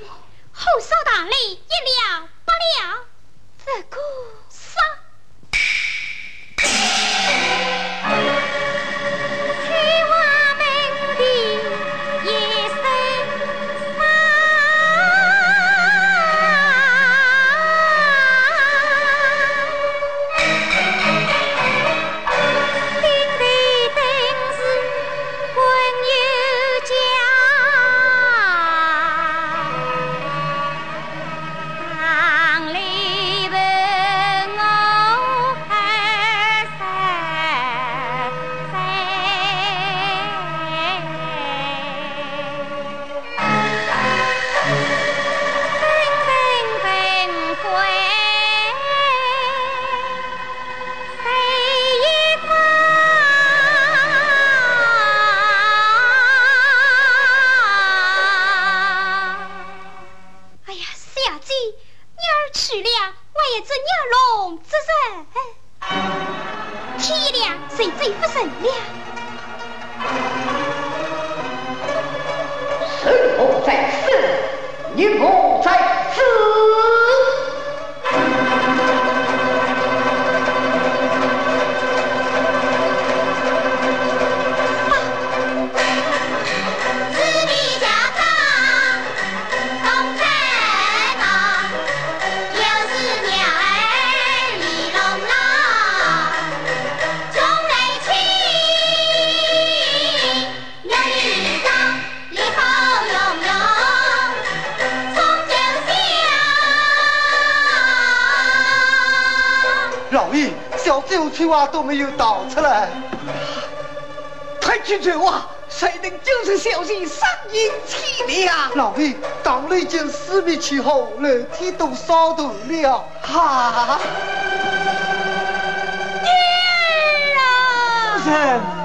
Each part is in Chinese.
么？后少大雷一了百了，这个都没有倒出来，快去追娃！谁能就是小心上阴气了？老弟，党内已经四面起火，楼梯都烧断了。哈！女儿啊！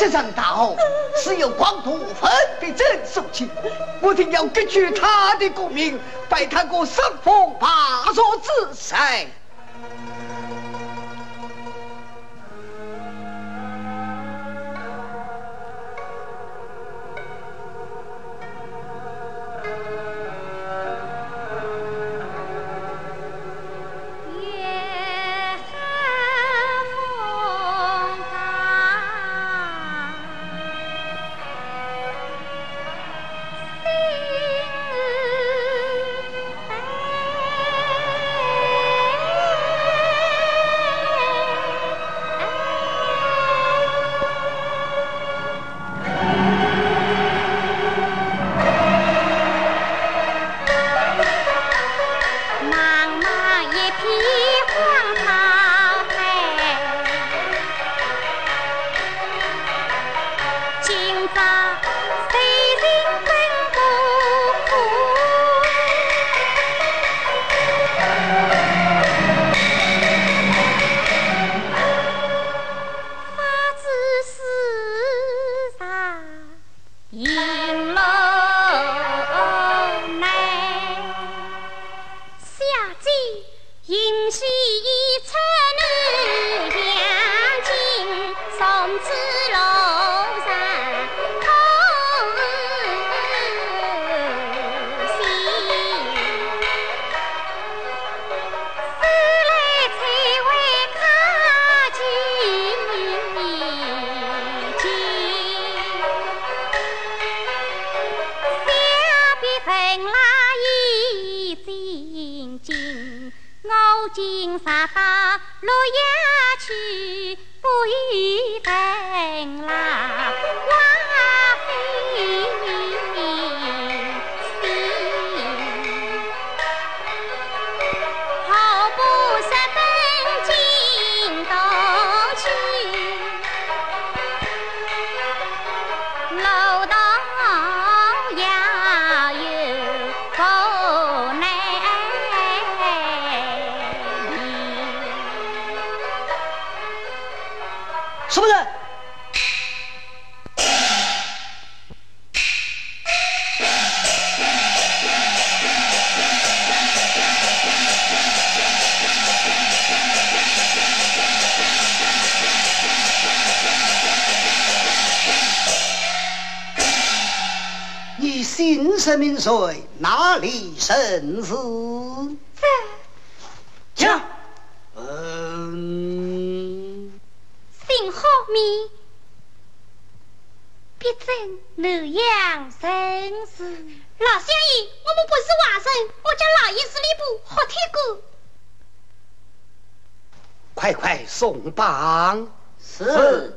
这场大火是由光头分给朕受起，我定要根据他的功名。拜他个神风八座之神。姓甚名谁？哪里生死？这讲。嗯。姓何名？必正南阳生死。老乡爷，我们不是外人，我叫老爷是礼部何天哥。快快送榜。是。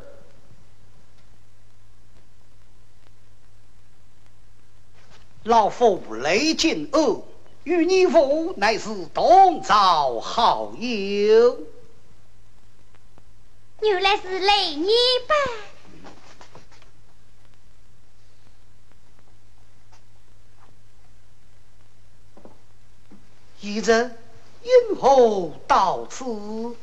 老夫雷进恶，与你父乃是同朝好友。原来是雷你吧？一人因何到此？呃，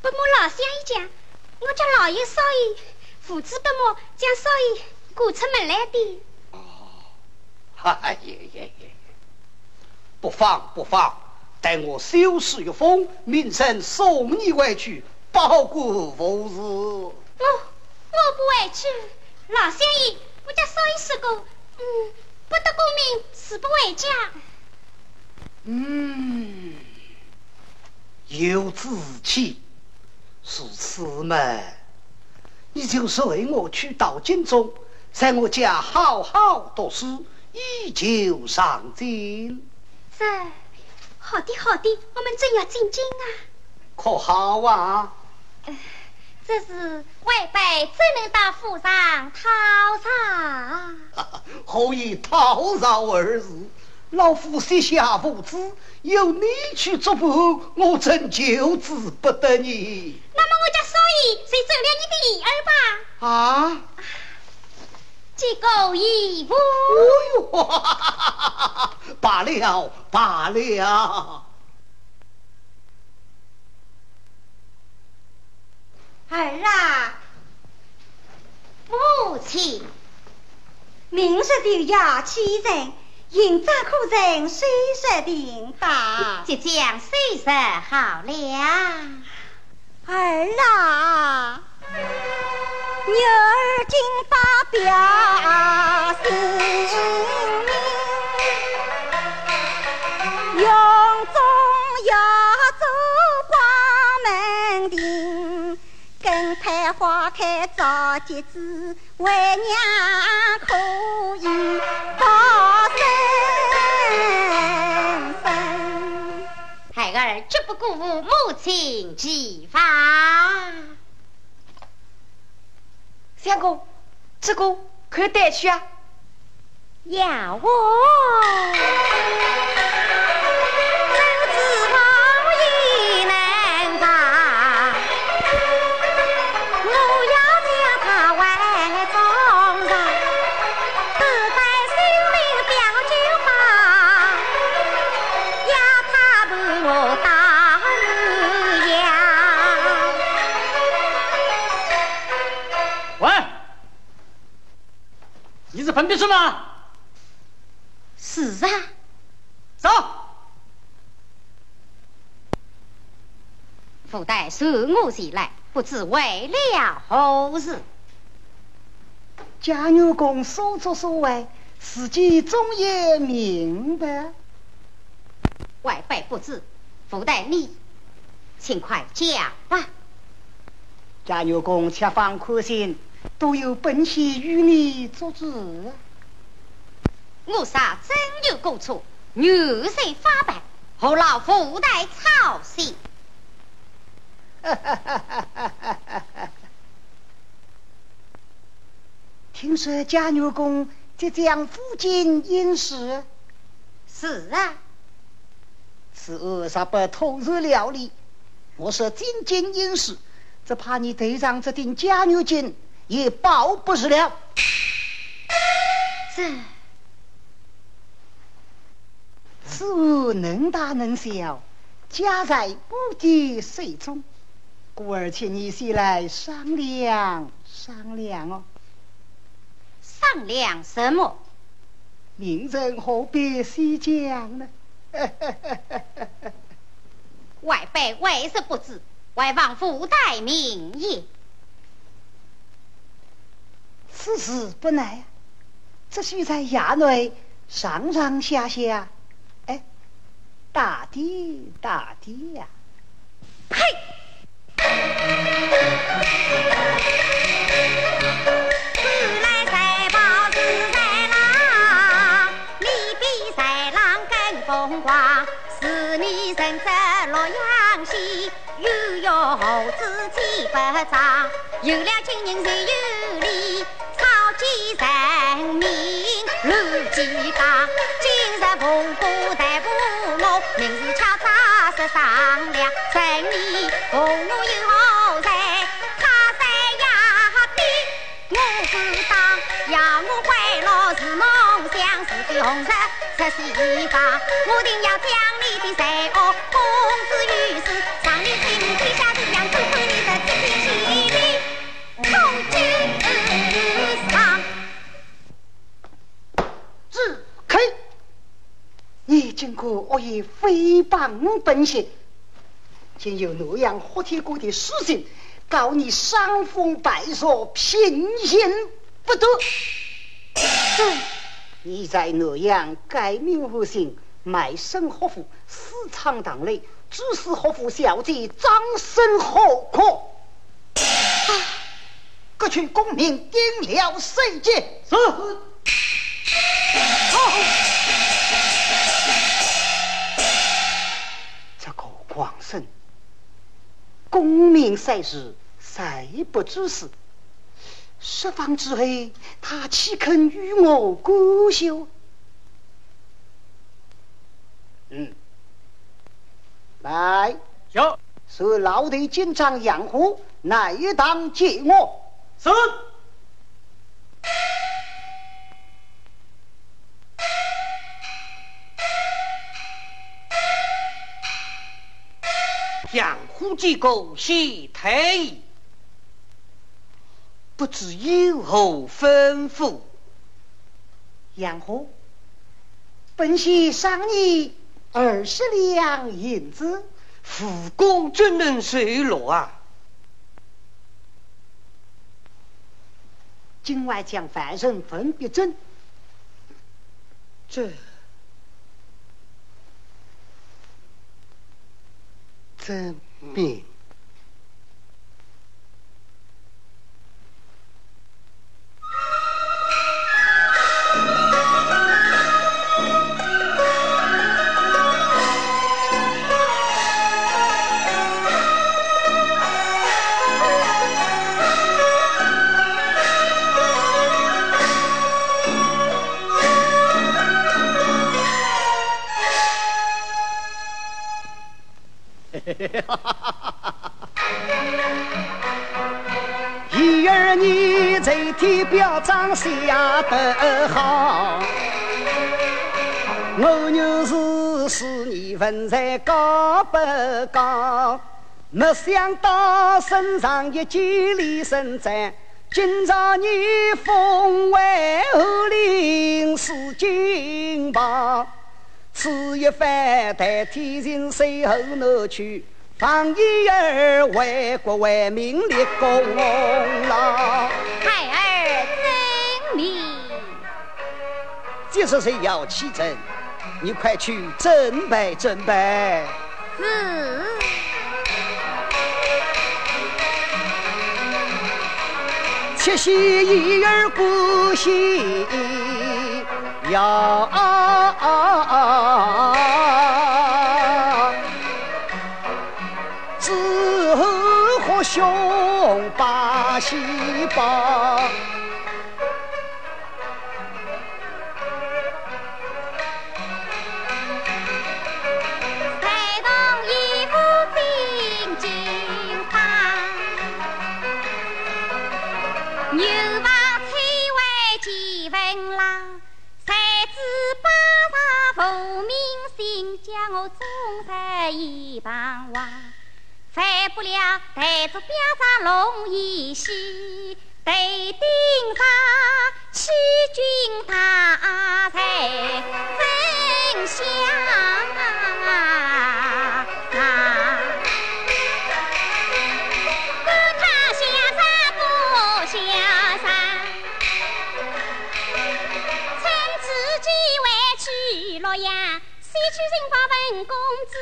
不瞒老乡一讲，我叫老爷少爷，父子不睦将少爷。赶出门来的。哦，哎呀呀呀！不妨不妨，待我修诗一封，明晨送你回去，保过无事。我我不回去，老乡爷，我家少爷说过，嗯，不得功名，死不回家。嗯，有志气，是此嘛？你就随我去到京中。在我家好好读书，以求上进。是，好的好的，我们正要进京啊！可好啊？这是外辈只能到府上讨饶？何以讨饶二字？老夫膝下无子，由你去作伴，我真求之不得你。那么我家少爷谁走了你的意儿吧？啊？结构一步。哎呦，罢了罢了。儿啊，母亲，明日的要起人，迎战苦人，虽说定到，即将岁日好了。儿啊。女儿今发表心命，永中要走光门庭，根开花开早结子，为娘可以保身份。孩儿绝不辜负母亲计划。相公，这个可以带去啊？要我。吗？是啊。走。福代送我前来，不知为了何事？贾女公所作所为，自己总也明白。外辈不知，福代你，请快讲吧。贾女公且放宽心。都有本县与你做主，我杀真有过错，女婿发白，何劳附带操心？听说贾女公即将赴京应试，是啊，此恶啥不投入料理？我说进京应试，只怕你头上这顶贾女巾。也保不住了。这此物能大能小，家在不敌水中，故而请你先来商量商量哦。商量什么？明人何必细讲呢？外辈为什不知？外望父代明也。此事不难，只需在衙内上上下下，哎，打的打的呀！嘿！自来赛跑自在郎，你比赛郎更风光。是你身着洛阳戏，又有猴子七八张，有了亲人才有礼，草鸡人民乱鸡打。今日蒙古大红我有好财，他在衙的我不当，要我回老是梦想，是的红日出西方，我定要将你的财恶公之于世，让你心天下的样子，看你的七天喜地从今上。只开，你经过恶意诽谤本县，竟有洛阳霍天国的书信告你伤风败俗，品行不得。你在洛阳改名换姓，卖身合府，私藏党内，指使合府小姐张生何可？啊！各取功名定了谁界？是。这功名赛事，谁不知事？释放之后，他岂肯与我姑休？嗯，来，有是老弟经常养护，乃当接我。是。养虎机构谢退，不知有何吩咐？杨虎，本席赏你二十两银子，副公怎能随落啊？今晚将犯人分别诊，这。证明。一儿你在天表彰下得好，我牛是是你文才高不高？没想到身上一件里身战，今朝你封为后领是金榜。此一番代天人随后挪去，方一儿为国为民立功劳。孩儿遵命。这是谁要起阵？你快去准备准备。是。七夕一儿过喜。要之后和兄把喜报。一旁望犯不了太子表彰龙椅兮得顶上欺君大才分享。管他不趁去洛阳西去寻访文公子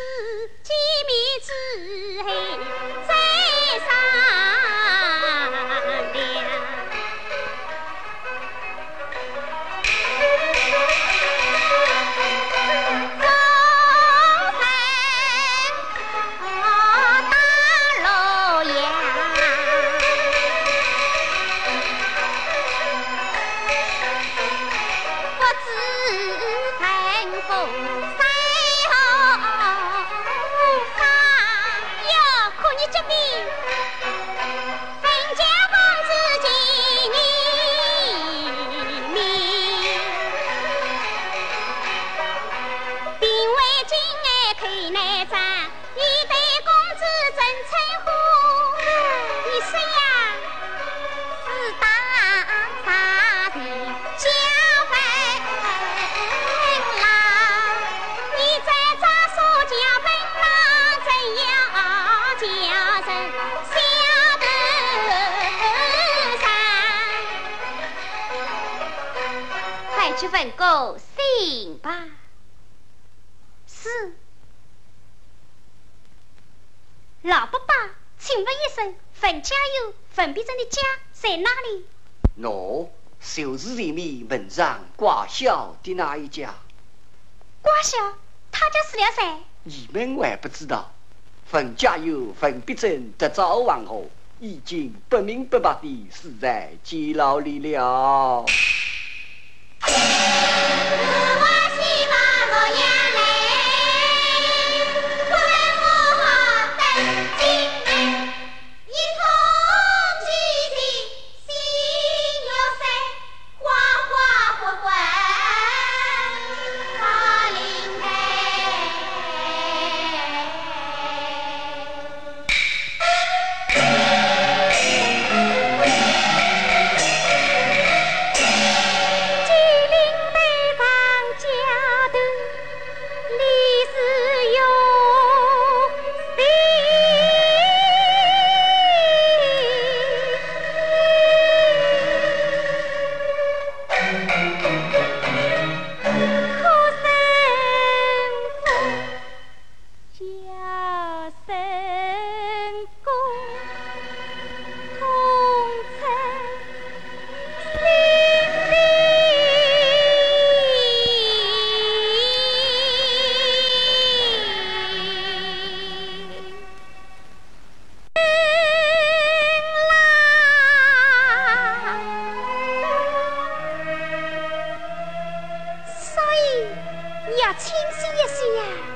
去问个信吧。是。老伯伯，请问一声，冯家有冯必珍的家在哪里？喏，就是前面门上挂销的那一家。挂销，他家死了谁？你们还不知道，冯家有冯必珍得早亡后，已经不明不白地死在监牢里了。Yeah. 听心一些呀。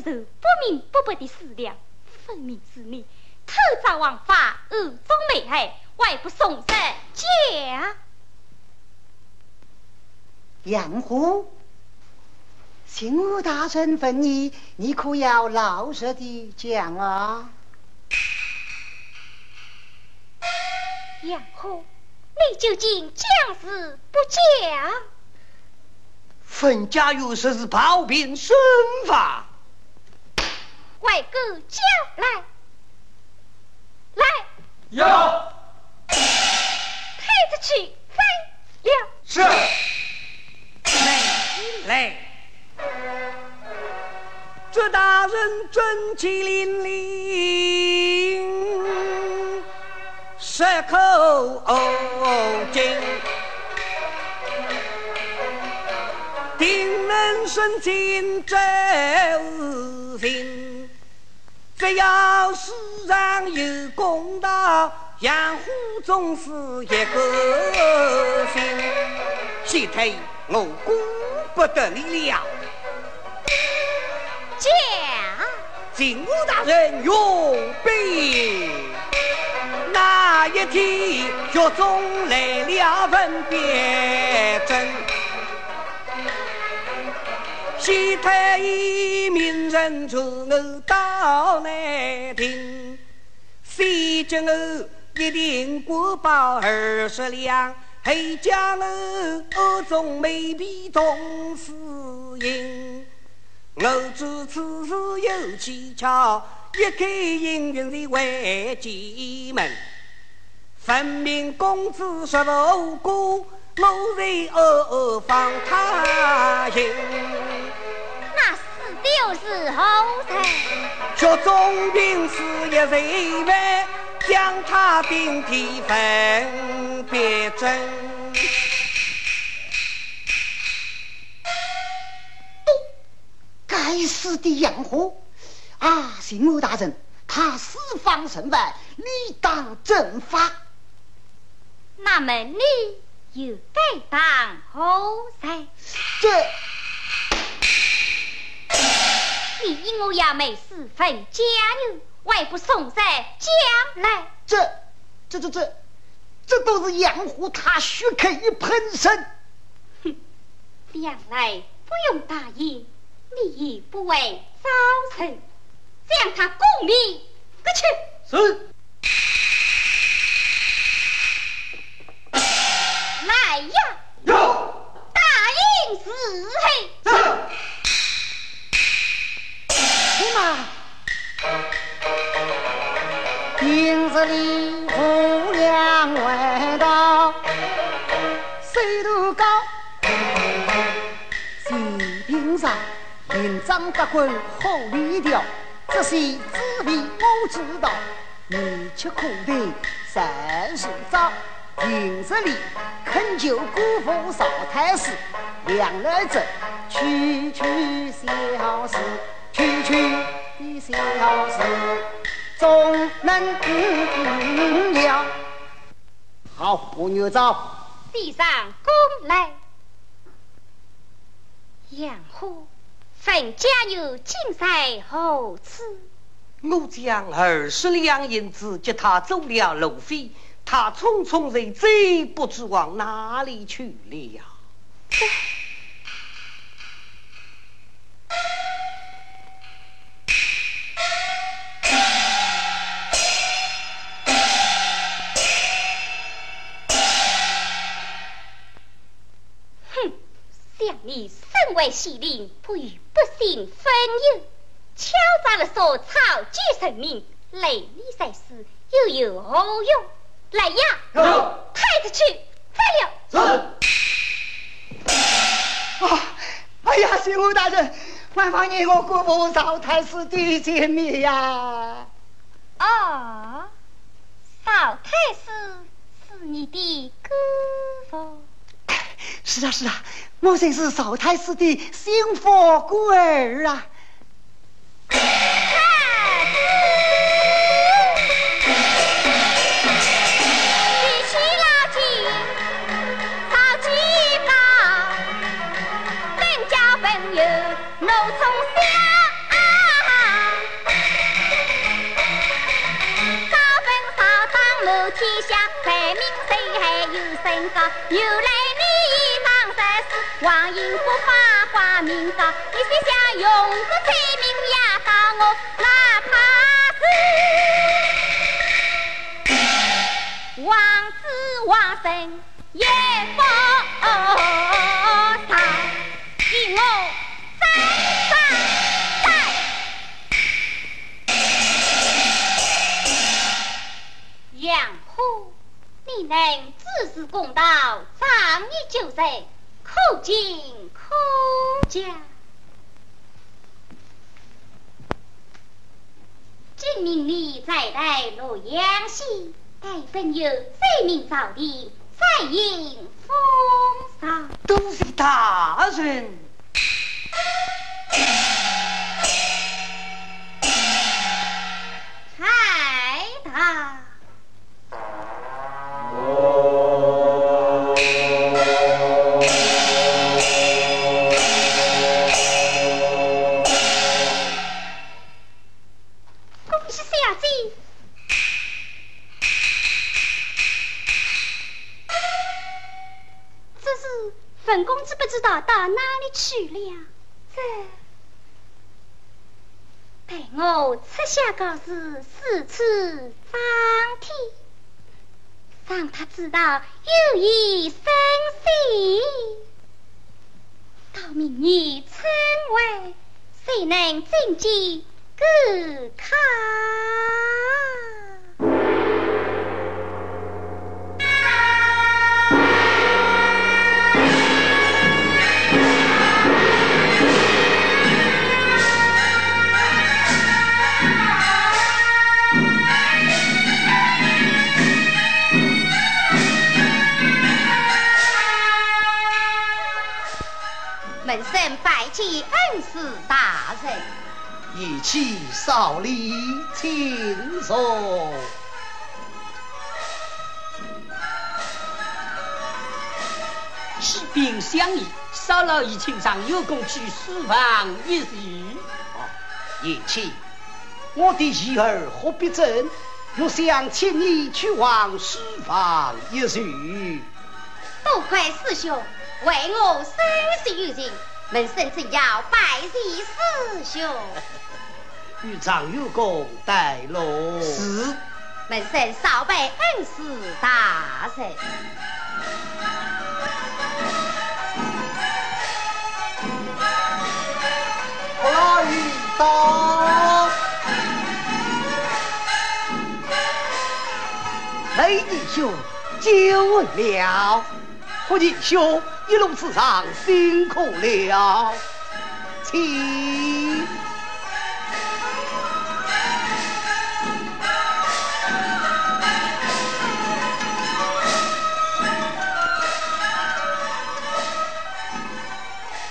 的思量，分明是你偷造王法，恶中美害，外不送人家。杨虎，刑部大臣问你，你可要老实的讲啊？杨虎，你究竟讲是不讲？冯家有说是炮兵身法。外哥叫来，来，要太子去飞了。是，来来，这大人准其令令，舌口紧，定能顺进周行。只要世上有公道，杨虎总是一个心。先退，我顾不得你了。将，金吾大人用兵，那一天狱中来了份别针。西太医命人传我到南庭，先叫我一定国宝二十两，后加我二中美婢同侍应。我知此事有蹊跷，一开营运是为进门，分明公子说无辜。我在何方他行？又是何人？却总兵是一人万，将他顶替分别真。该死的杨虎！啊，刑部大人，他私访身外，理当正法。那么你？又该当何人？这，你因我要美四分家女，外不送在将来？这，这，这，这，这都是养活他血口一盆身。哼，将来不用答应，你也不为早晨将他共灭，快去。是。来呀！有大应四黑。起码，平日里无量外道，水度高，水平上营长得官好理调，这些滋味我知道，你却可得三十早。平日里恳求姑父少太师，两来者区区小事，区区的小事，总能了。好，我女早。地上恭来。杨虎，分家有金赛何此？我将二十两银子接他走了路费。他匆匆人走，不知往哪里去了。你身为县令，不与百姓分忧，敲诈了所草菅人命，累你在世又有何用？来呀，抬着去，快了。啊！哎呀，县侯大人，万望你我姑父赵太师的见面呀！哦，赵太师是你的姑父？是啊，是啊，我正是少太师的心腹孤儿啊！本公子不知道到哪里去了？这待我出下告示，四处张贴，让他知道有意生息。到明年春晚，谁能进见顾看？恩师大人，一起少礼，请坐。启禀相爷，少老爷请上有功去书房一叙。哦，叶启，我的儿何必争？若想请你去往书房一叙。多亏师兄为我生死有情。门生正要拜谢师兄，与长有功带路。是，门生少拜恩师大人。来到，雷弟兄久了，何弟兄。一路之上辛苦了，请。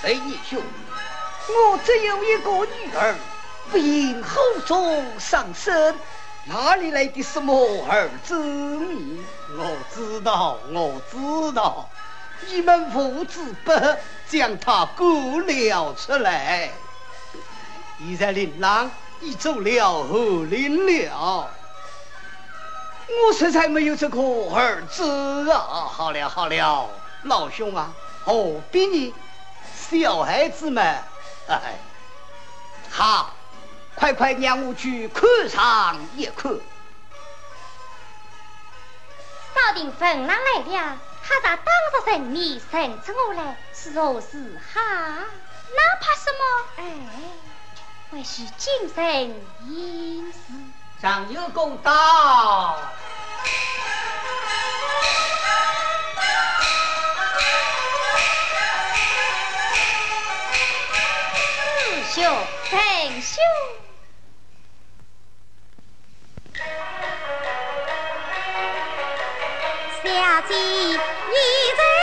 雷义兄，我只有一个女儿，不应后中上身，哪里来的什么儿子命？我知道，我知道。你们父子不和将他勾了出来，现在琳琅已走了后林了。我实在没有这个儿子啊！好了好了，老兄啊，何必呢？小孩子们，哎，好，快快让我去看上一看。少廷芬哪来了？他咋当着人面认出我来是何事？哈，那怕什么？哎，还是谨慎行事。上有公道。师兄，陈小姐你在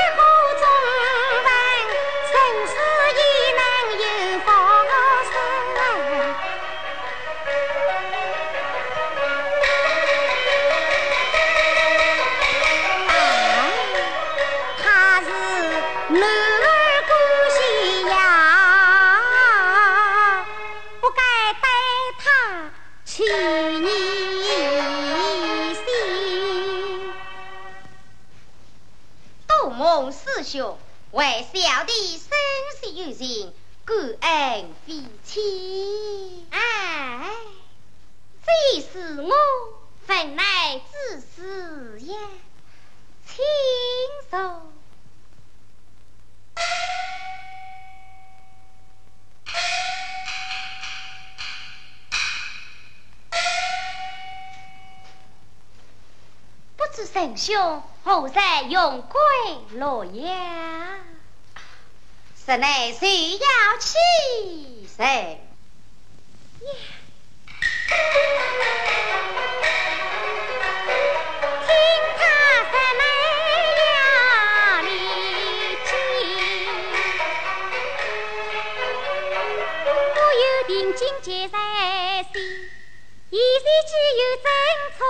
兄何在用归洛阳？室内谁要起身。听他室内呀里讲，我有定金在心，现在只有真错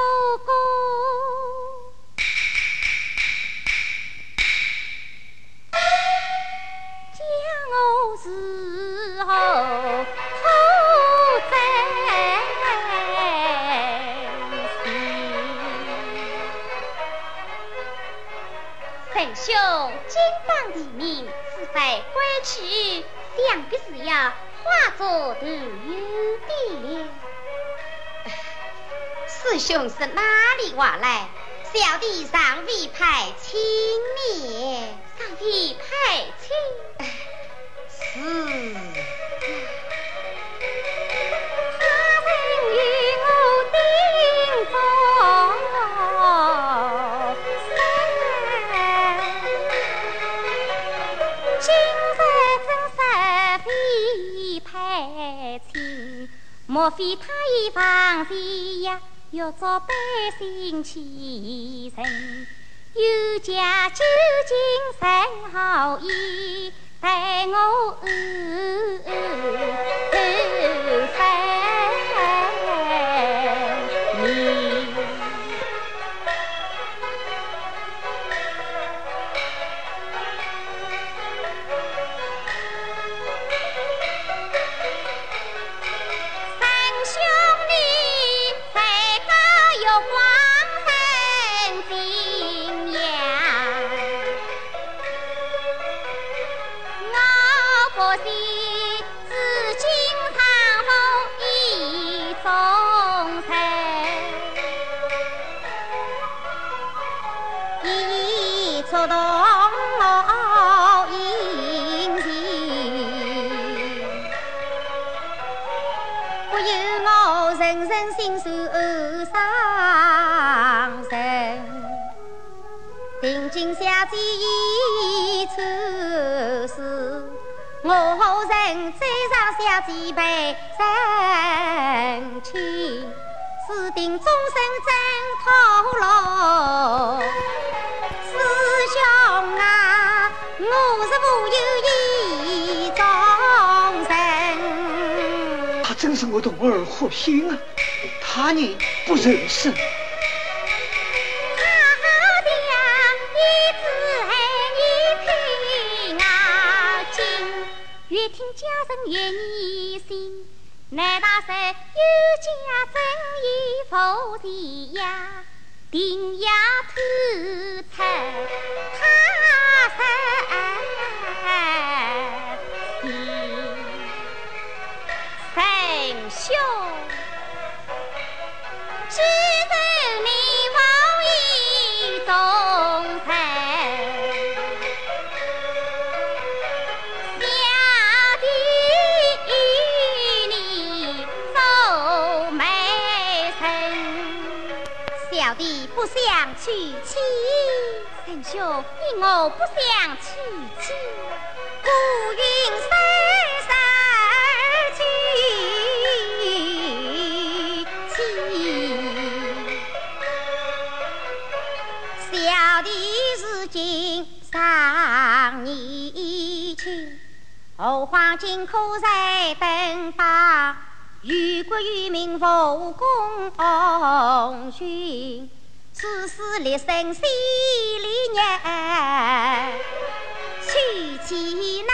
心。神兄金榜题名，是非归去，想必是要化作团圆的了。师兄是哪里话来？小弟尚未派亲呢，尚未派亲。是。莫非他已放弃呀？要做百姓起身，有家究竟甚好意，待我安分我人人心受伤神，定睛小姐已出世，我人追上小姐被人亲，注定终身真套路。他真是我的儿和心啊！他呢不认识。好的呀，一字一听啊经，越听家人越疑心。难道是有家真意否的呀？定要偷出他身娶妻，三兄因我不想娶妻，故云生生何况今可在登榜。于国与民无功勋，此事立身心里念，娶妻乃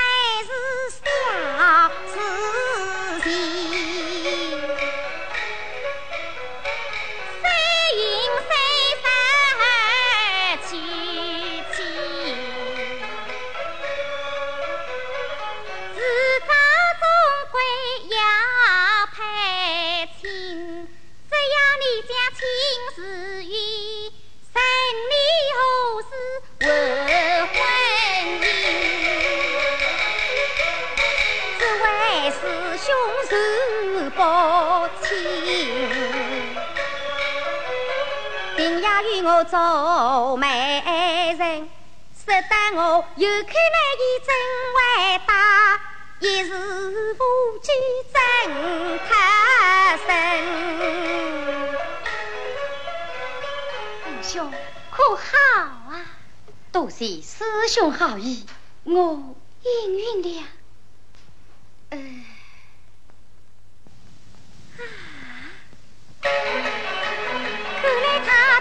做媒人，使得我有口难言真伟大，一时无惧真太深。二兄可好啊？多谢师兄好意，我应允了。呃。看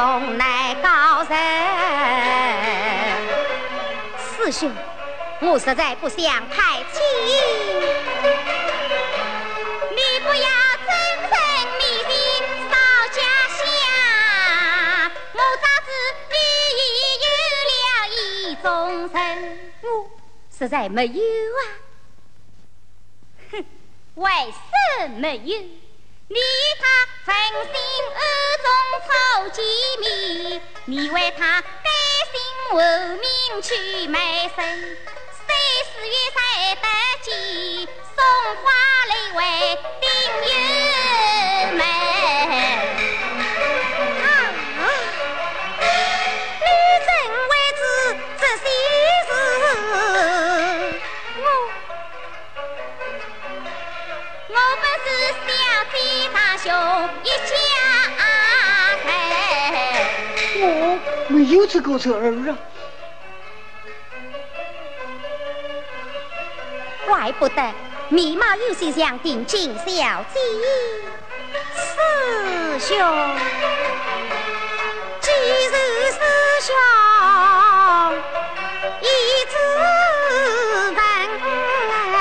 苦衷乃高人。师兄，我实在不想太轻，你不要真诚迷信少家乡。我早知你已有了意中人，我实在没有啊！哼，为什么有？你他分心暗中凑机密，你为他。后命去卖身，三四月才得见，送花来为丁忧由此构成二啊？怪不得眉毛有些像定亲小姐师兄既是师兄已知本来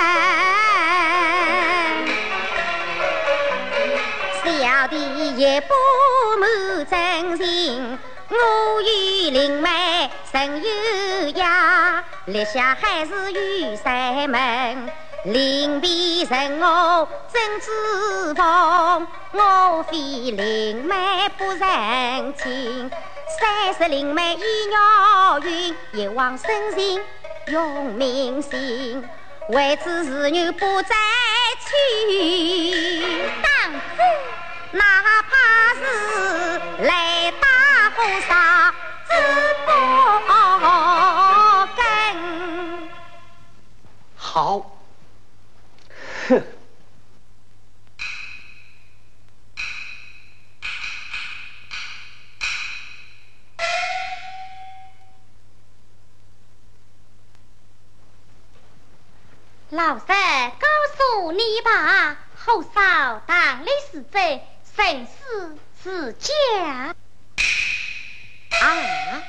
小弟也不瞒真形我与灵妹曾有约，立下海誓与山盟。临别人我真知风，我非灵妹不认亲。三十灵妹已鸟云，一往深情用命心。为此侍女不再娶，当真哪怕是来打火烧，只不根。好。哼！老三告诉你吧，后嫂当里死者，生死自家。啊，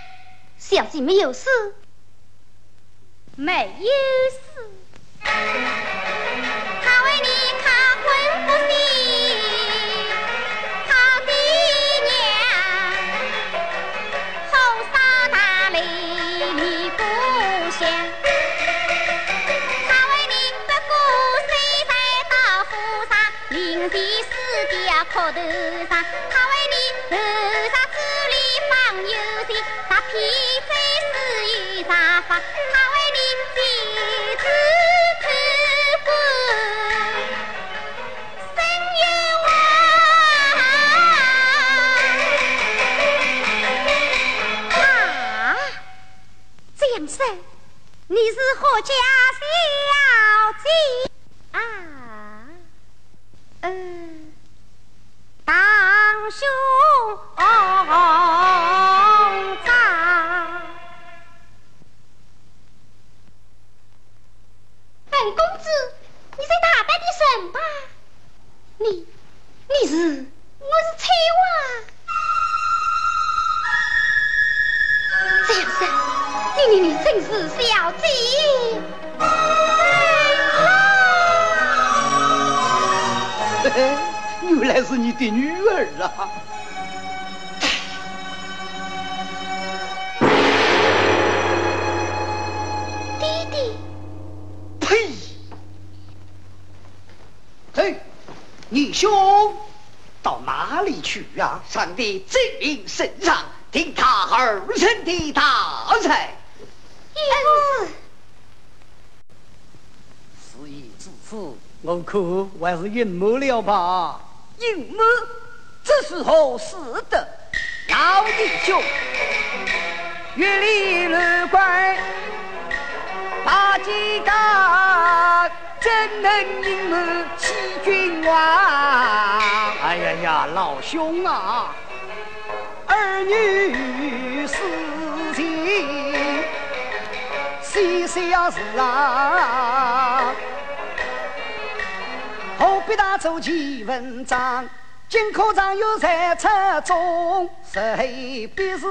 小姐没有事，没有事。你是何家你你真是小姐。嘿嘿。原来是你的女儿啊！弟弟，呸！嘿，你兄到哪里去啊？上帝罪名身上，听他儿臣的大才。儿子，事已至此，我可还是隐瞒了吧。隐瞒，这时候是的，老弟兄，月里乱怪，大吉干，怎能隐瞒欺君王？哎呀呀，老兄啊，儿女细小事啊。何必大做奇文章？金科长有在册中，谁必是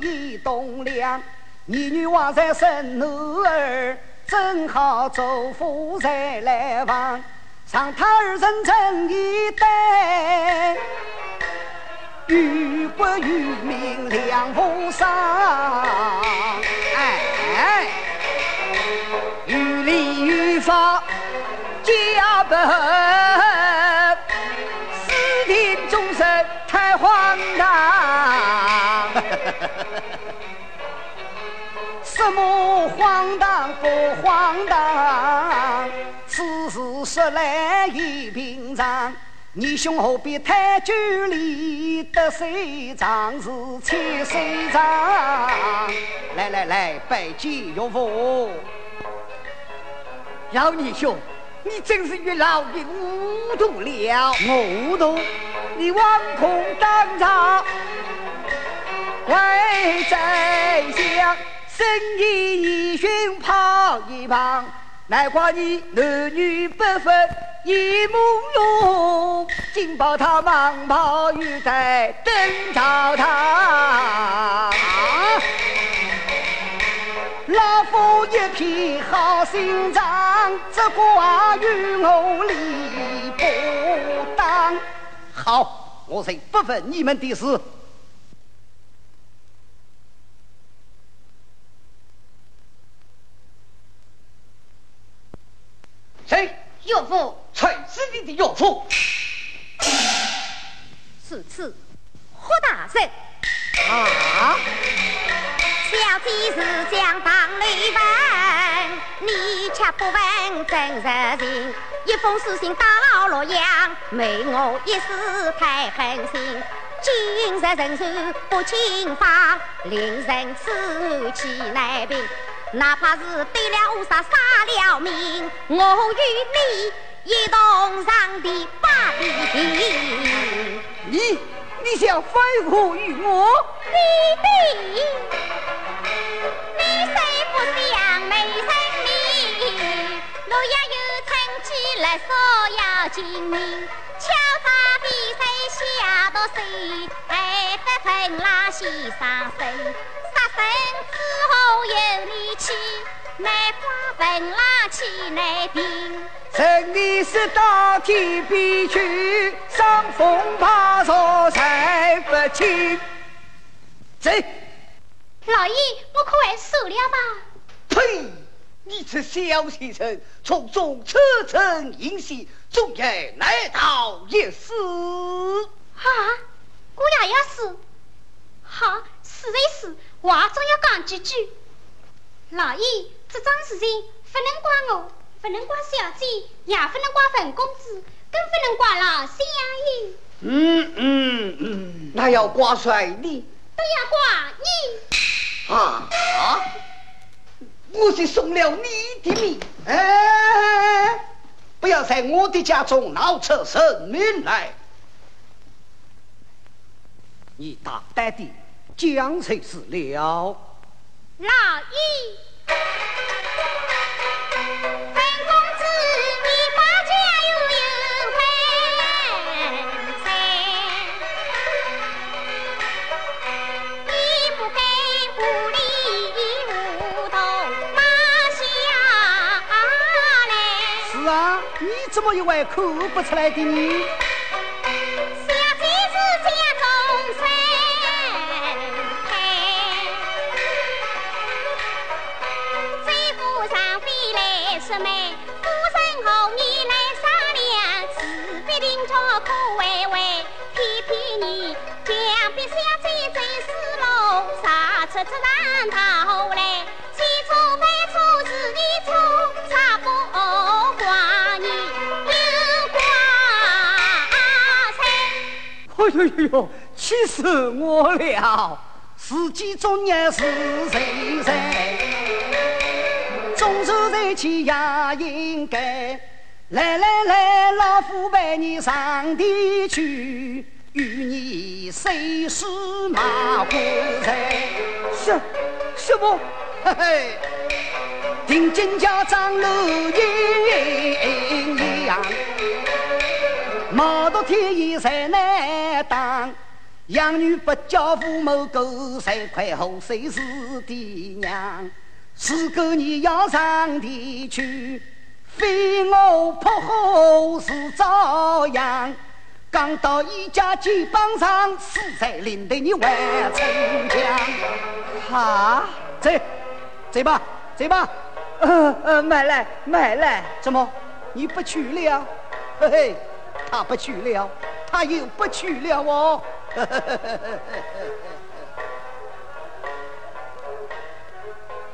一栋梁？你女娃在生男儿，正好做夫人来房，让他儿认真一待，于国于民两不伤。哎，于理于法。家本，私定终身太荒唐。什么荒唐不荒唐？此事说来也平常。你兄何必太久里得水长是千岁长？来来来，拜见岳父。姚你兄。你真是越老越糊涂了，我糊涂！你望空当场，怪在想，生意一寻跑一旁，难怪你男女不分一目用，竟把他忙跑玉带登朝堂。老夫一片好心肠，只怪与我理不当。好，我虽不问你们的事。谁？岳父。崔是你的岳父。是次何大人。啊！小姐是将当内问，你却不问真实情。一封书信到洛阳，美我一时太狠心。今日人手不轻放，令人此案气难平。哪怕是对了我杀杀了命，我与你一同上地把地平。你你想反悔与我？弟弟，你虽不想没生命，洛阳有成绩来索要金命，敲诈比赛下到谁，还得分拉先上身。杀身之后有力气，难挂分拉气难定。趁你是到天边去，伤风怕草才不轻。走，老爷，我可还受了吧？呸！你这小先生，从中车尘引戏，终也难逃一死。啊，姑爷要死？好，死一死。话总要讲几句，老爷，这桩事情不能怪我，不能怪小姐，也不能怪冯公子，更不能怪老相爷。嗯嗯嗯，那要怪谁呢？都要怪你。啊！我是送了你的命，哎，不要在我的家中闹出人命来。你大胆的！将才是了，老爷，你怎么一位哭不出来的呢？哎呦气死我了！自己中年是谁谁？中秋在起也应该。来来来，老夫陪你上地去。与你谁是马虎人？什什么？嘿嘿，听金家长楼阴阳，毛到天意才难当。养女不教父母狗，谁快后谁是爹娘？是个你要上地去，非我泼后是遭殃。刚到一家肩膀上，死在领队你万城墙。哈，走，走吧，走吧。呃呃，买来买来，怎么你不去了？嘿嘿，他不去了，他又不去了哦。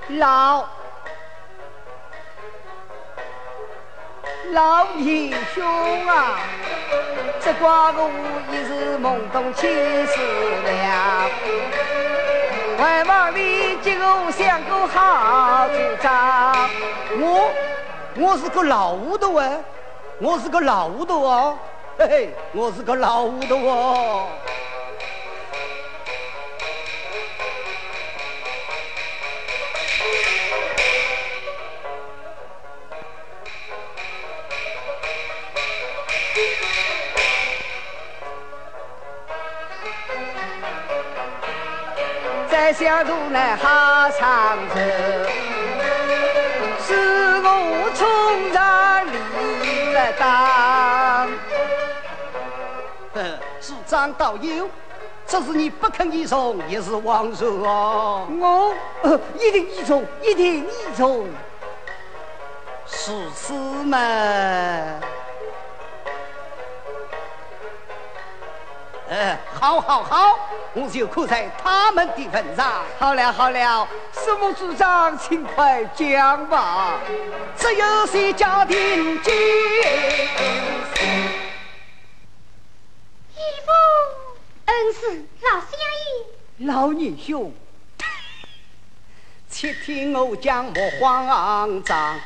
老老英雄啊！这寡妇已是懵懂七十了，外望里结果像个好主张。我我是个老糊涂啊，我是个老糊涂哦，嘿嘿，我是个老糊涂哦。小路来好长走，是我冲着当。呃，是张道友，这是你不肯依从，也是枉然哦！我呃一定依从，一定依从。是此嘛？呃，好，好，好，我就刻在他们的份上。好了，好了，师母主张，请快讲吧。只有谁家庭姐？义父，恩师老相爷，老年兄，且听我讲莫慌张，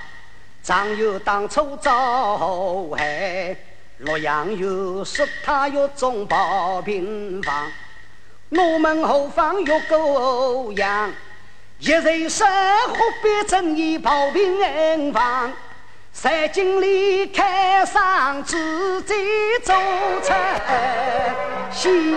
张有当初遭害。洛阳有说他有中保平房，我们后方有狗养，一人生何必争一保平房？在京里开上自己做出戏。